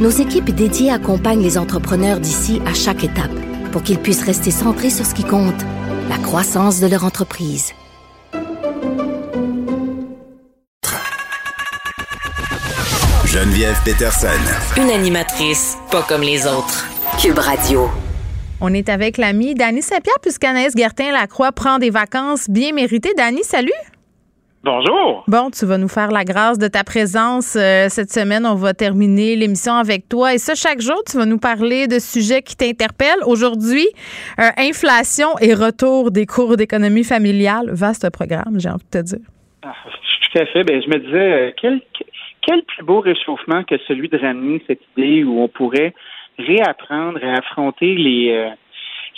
nos équipes dédiées accompagnent les entrepreneurs d'ici à chaque étape pour qu'ils puissent rester centrés sur ce qui compte, la croissance de leur entreprise. Geneviève Peterson. Une animatrice pas comme les autres. Cube Radio. On est avec l'ami Dany Saint-Pierre, puisqu'Anaïs Gertin-Lacroix prend des vacances bien méritées. Dany, salut! Bonjour. Bon, tu vas nous faire la grâce de ta présence euh, cette semaine. On va terminer l'émission avec toi. Et ça, chaque jour, tu vas nous parler de sujets qui t'interpellent. Aujourd'hui, euh, inflation et retour des cours d'économie familiale. Vaste programme, j'ai envie de te dire. Ah, tout à fait. Ben, je me disais, euh, quel, quel plus beau réchauffement que celui de ramener cette idée où on pourrait réapprendre à affronter les,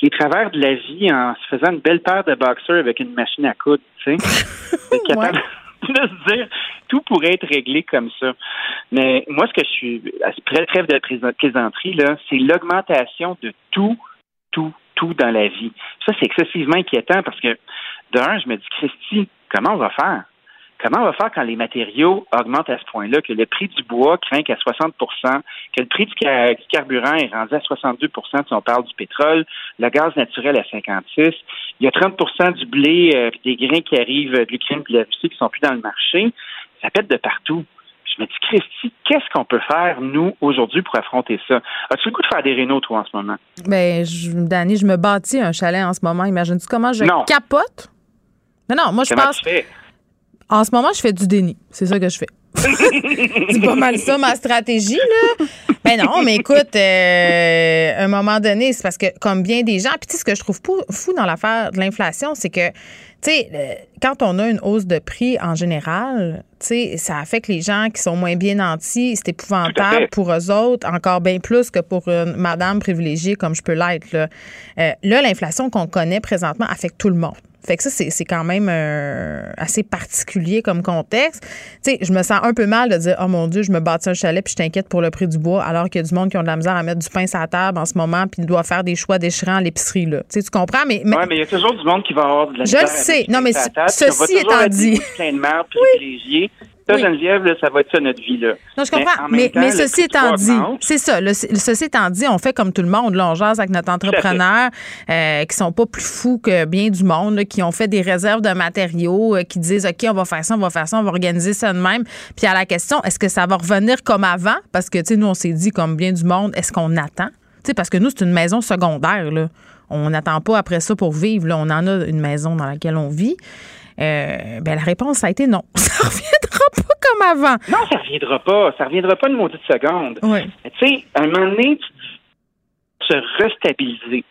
les travers de la vie en se faisant une belle paire de boxers avec une machine à coudre, tu sais. capable de se dire tout pourrait être réglé comme ça. Mais moi, ce que je suis très trêve de plaisanterie, là, c'est l'augmentation de tout, tout, tout dans la vie. Ça, c'est excessivement inquiétant parce que, d'un, je me dis, Christy, comment on va faire? Comment on va faire quand les matériaux augmentent à ce point-là, que le prix du bois craint à 60% que le prix du, carburant est rendu à 62% si on parle du pétrole, le gaz naturel à 56 il y a 30% du blé et euh, des grains qui arrivent de l'Ukraine et de la Russie qui sont plus dans le marché. Ça pète de partout. Je me dis, Christy, qu'est-ce qu'on peut faire, nous, aujourd'hui, pour affronter ça? As-tu le goût de faire des rénaux, toi, en ce moment? Ben, je, Danny, je me bâtis un chalet en ce moment. Imagine-tu comment je capote? Mais non, moi, je pense. En ce moment, je fais du déni. C'est ça que je fais. c'est pas mal ça, ma stratégie, là. Ben non, mais écoute, euh, à un moment donné, c'est parce que, comme bien des gens, puis tu sais, ce que je trouve fou dans l'affaire de l'inflation, c'est que, tu sais, euh, quand on a une hausse de prix en général, tu sais, ça affecte les gens qui sont moins bien nantis. C'est épouvantable pour eux autres, encore bien plus que pour une madame privilégiée comme je peux l'être. Là, euh, là l'inflation qu'on connaît présentement affecte tout le monde. Fait que ça, c'est quand même euh, assez particulier comme contexte. Tu sais, je me sens un peu mal de dire, oh mon Dieu, je me bâtis un chalet puis je t'inquiète pour le prix du bois, alors qu'il y a du monde qui ont de la misère à mettre du pain sur la table en ce moment puis doit faire des choix déchirants à l'épicerie. Là. Tu, sais, tu comprends? Mais, mais... Oui, mais il y a toujours du monde qui va avoir de la Je le sais. Non, mais ceci étant dit. Plein de ça, Geneviève, ça va être ça notre vie. Là. Non, je comprends. Mais, mais, ceci étant dit, c'est ça. Le, ceci étant dit, on fait comme tout le monde. Là, on jase avec notre entrepreneur euh, qui sont pas plus fous que bien du monde, qui ont fait des réserves de matériaux, euh, qui disent OK, on va faire ça, on va faire ça, on va organiser ça de même. Puis à la question, est-ce que ça va revenir comme avant? Parce que, tu sais, nous, on s'est dit, comme bien du monde, est-ce qu'on attend? Tu sais, parce que nous, c'est une maison secondaire. Là. On n'attend pas après ça pour vivre. Là. On en a une maison dans laquelle on vit. Euh, ben, la réponse a été non. Ça reviendra pas comme avant. Non, ça reviendra pas. Ça reviendra pas une maudite seconde. Oui. Tu sais, à un moment donné, tu se restabiliser.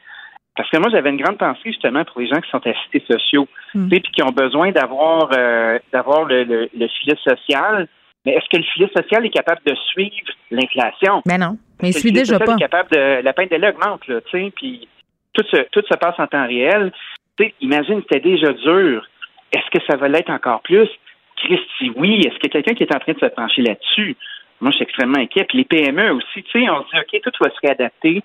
Parce que moi, j'avais une grande pensée justement pour les gens qui sont assistés sociaux, mm. puis qui ont besoin d'avoir euh, d'avoir le, le, filet social. Mais est-ce que le filet social est capable de suivre l'inflation? Ben non, mais il suit déjà pas. Est capable de, la peine de augmente, là, tu sais, puis tout se, tout se passe en temps réel. Tu sais, imagine, c'était déjà dur est-ce que ça va l'être encore plus? Christy, oui. Est-ce qu'il y a quelqu'un qui est en train de se pencher là-dessus? Moi, je suis extrêmement inquiet. Puis les PME aussi, tu sais, on se dit, OK, tout va se réadapter,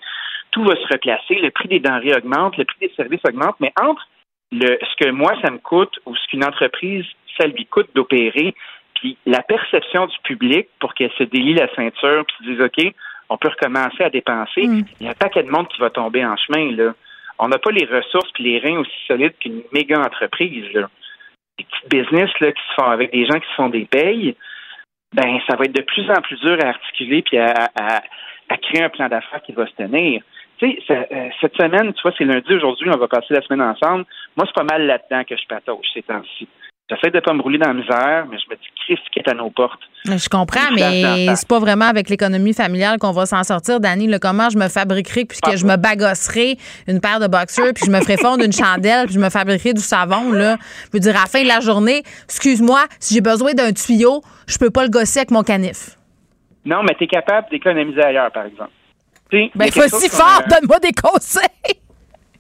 tout va se replacer, le prix des denrées augmente, le prix des services augmente, mais entre le, ce que moi, ça me coûte ou ce qu'une entreprise, ça lui coûte d'opérer, puis la perception du public pour qu'elle se délie la ceinture puis se dise, OK, on peut recommencer à dépenser, mm. il y a un paquet de monde qui va tomber en chemin, là. On n'a pas les ressources puis les reins aussi solides qu'une méga entreprise, là des petits business là, qui se font avec des gens qui se font des payes, ben ça va être de plus en plus dur à articuler puis à, à, créer un plan d'affaires qui va se tenir. Tu sais, euh, cette semaine, tu vois, c'est lundi aujourd'hui, on va passer la semaine ensemble. Moi, c'est pas mal là-dedans que je patauge ces temps-ci. J'essaie de pas me rouler dans la misère, mais je me dis, Christ, qui est à nos portes? Je comprends, mais c'est pas vraiment avec l'économie familiale qu'on va s'en sortir, Dani. Le comment je me fabriquerai, puisque ah, je me bagosserai une paire de boxers, puis je me ferai fondre une chandelle, puis je me fabriquerai du savon, là. Je veux dire, à la fin de la journée, excuse-moi, si j'ai besoin d'un tuyau, je peux pas le gosser avec mon canif. Non, mais tu es capable d'économiser ailleurs, par exemple. ben, vas-y fort, donne-moi des conseils!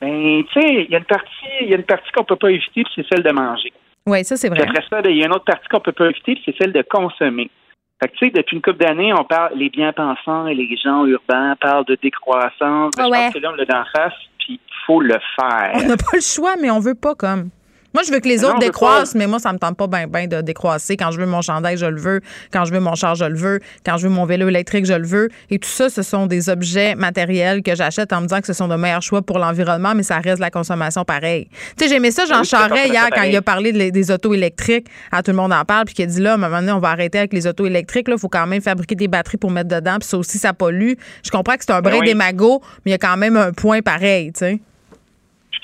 Ben, tu sais, il y a une partie, il y a une partie qu'on peut pas éviter, c'est celle de manger. Oui, ça, c'est vrai. après ça, ben, il y a une autre partie qu'on peut pas éviter, c'est celle de consommer. Fait que, tu sais, depuis une couple d'années, on parle, les bien-pensants et les gens urbains parlent de décroissance. Ouais. Je pense que là, on l'a d'en face, puis il faut le faire. On n'a pas le choix, mais on veut pas comme. Moi, je veux que les autres décroissent, mais moi, ça me tente pas bien ben de décroisser. Quand je veux mon chandail, je le veux. Quand je veux mon char, je le veux. Quand je veux mon vélo électrique, je le veux. Et tout ça, ce sont des objets matériels que j'achète en me disant que ce sont de meilleurs choix pour l'environnement, mais ça reste la consommation pareil. Tu sais, j'aimais ça, Jean Charest, hier, quand il a parlé des autos électriques. À tout le monde en parle, puis qu'il a dit là, à un moment donné, on va arrêter avec les autos électriques. Il faut quand même fabriquer des batteries pour mettre dedans, puis ça aussi, ça pollue. Je comprends que c'est un brin ben des magots, mais il y a quand même un point pareil, tu sais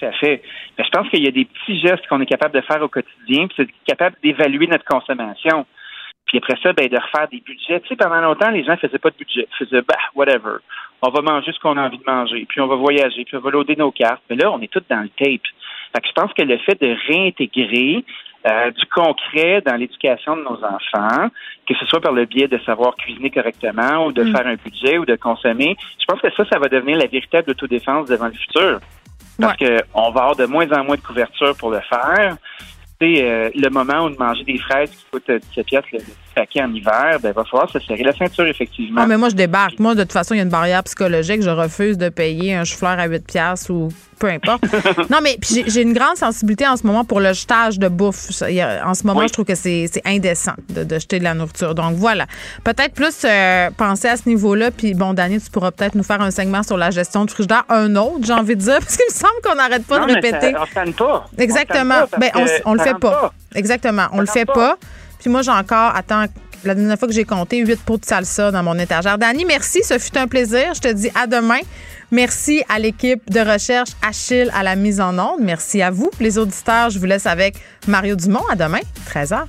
tout à fait. Je pense qu'il y a des petits gestes qu'on est capable de faire au quotidien, puis c'est capable d'évaluer notre consommation. Puis après ça, ben, de refaire des budgets. Tu sais, pendant longtemps, les gens faisaient pas de budget. Ils faisaient, bah, whatever. On va manger ce qu'on a envie de manger, puis on va voyager, puis on va loader nos cartes. Mais là, on est tous dans le tape. Fait que je pense que le fait de réintégrer euh, du concret dans l'éducation de nos enfants, que ce soit par le biais de savoir cuisiner correctement ou de mm. faire un budget ou de consommer, je pense que ça, ça va devenir la véritable autodéfense devant le futur. Parce qu'on va avoir de moins en moins de couverture pour le faire. Euh, le moment où de manger des fraises qui coûtent 17 pièces le paquet en hiver, ben, va falloir se serrer la ceinture, effectivement. Non, mais moi, je débarque. Moi, de toute façon, il y a une barrière psychologique. Je refuse de payer un chou-fleur à 8 pièces ou peu importe. non, mais j'ai une grande sensibilité en ce moment pour le jetage de bouffe. En ce moment, je trouve que c'est indécent de, jeter de la nourriture. Donc voilà. Peut-être plus euh, penser à ce niveau-là. Puis bon, Daniel, tu pourras peut-être nous faire un segment sur la gestion du frigidaire. Un autre, j'ai envie de dire, parce qu'il me semble qu'on n'arrête pas de répéter. on ne pas. Exactement. On, ben, on, le fait pas. Exactement. On le fait pas. Puis moi, j'ai encore, attends, la dernière fois que j'ai compté, huit pots de salsa dans mon étagère. Dani, merci. Ce fut un plaisir. Je te dis à demain. Merci à l'équipe de recherche Achille à la mise en onde. Merci à vous, les auditeurs. Je vous laisse avec Mario Dumont. À demain, 13h.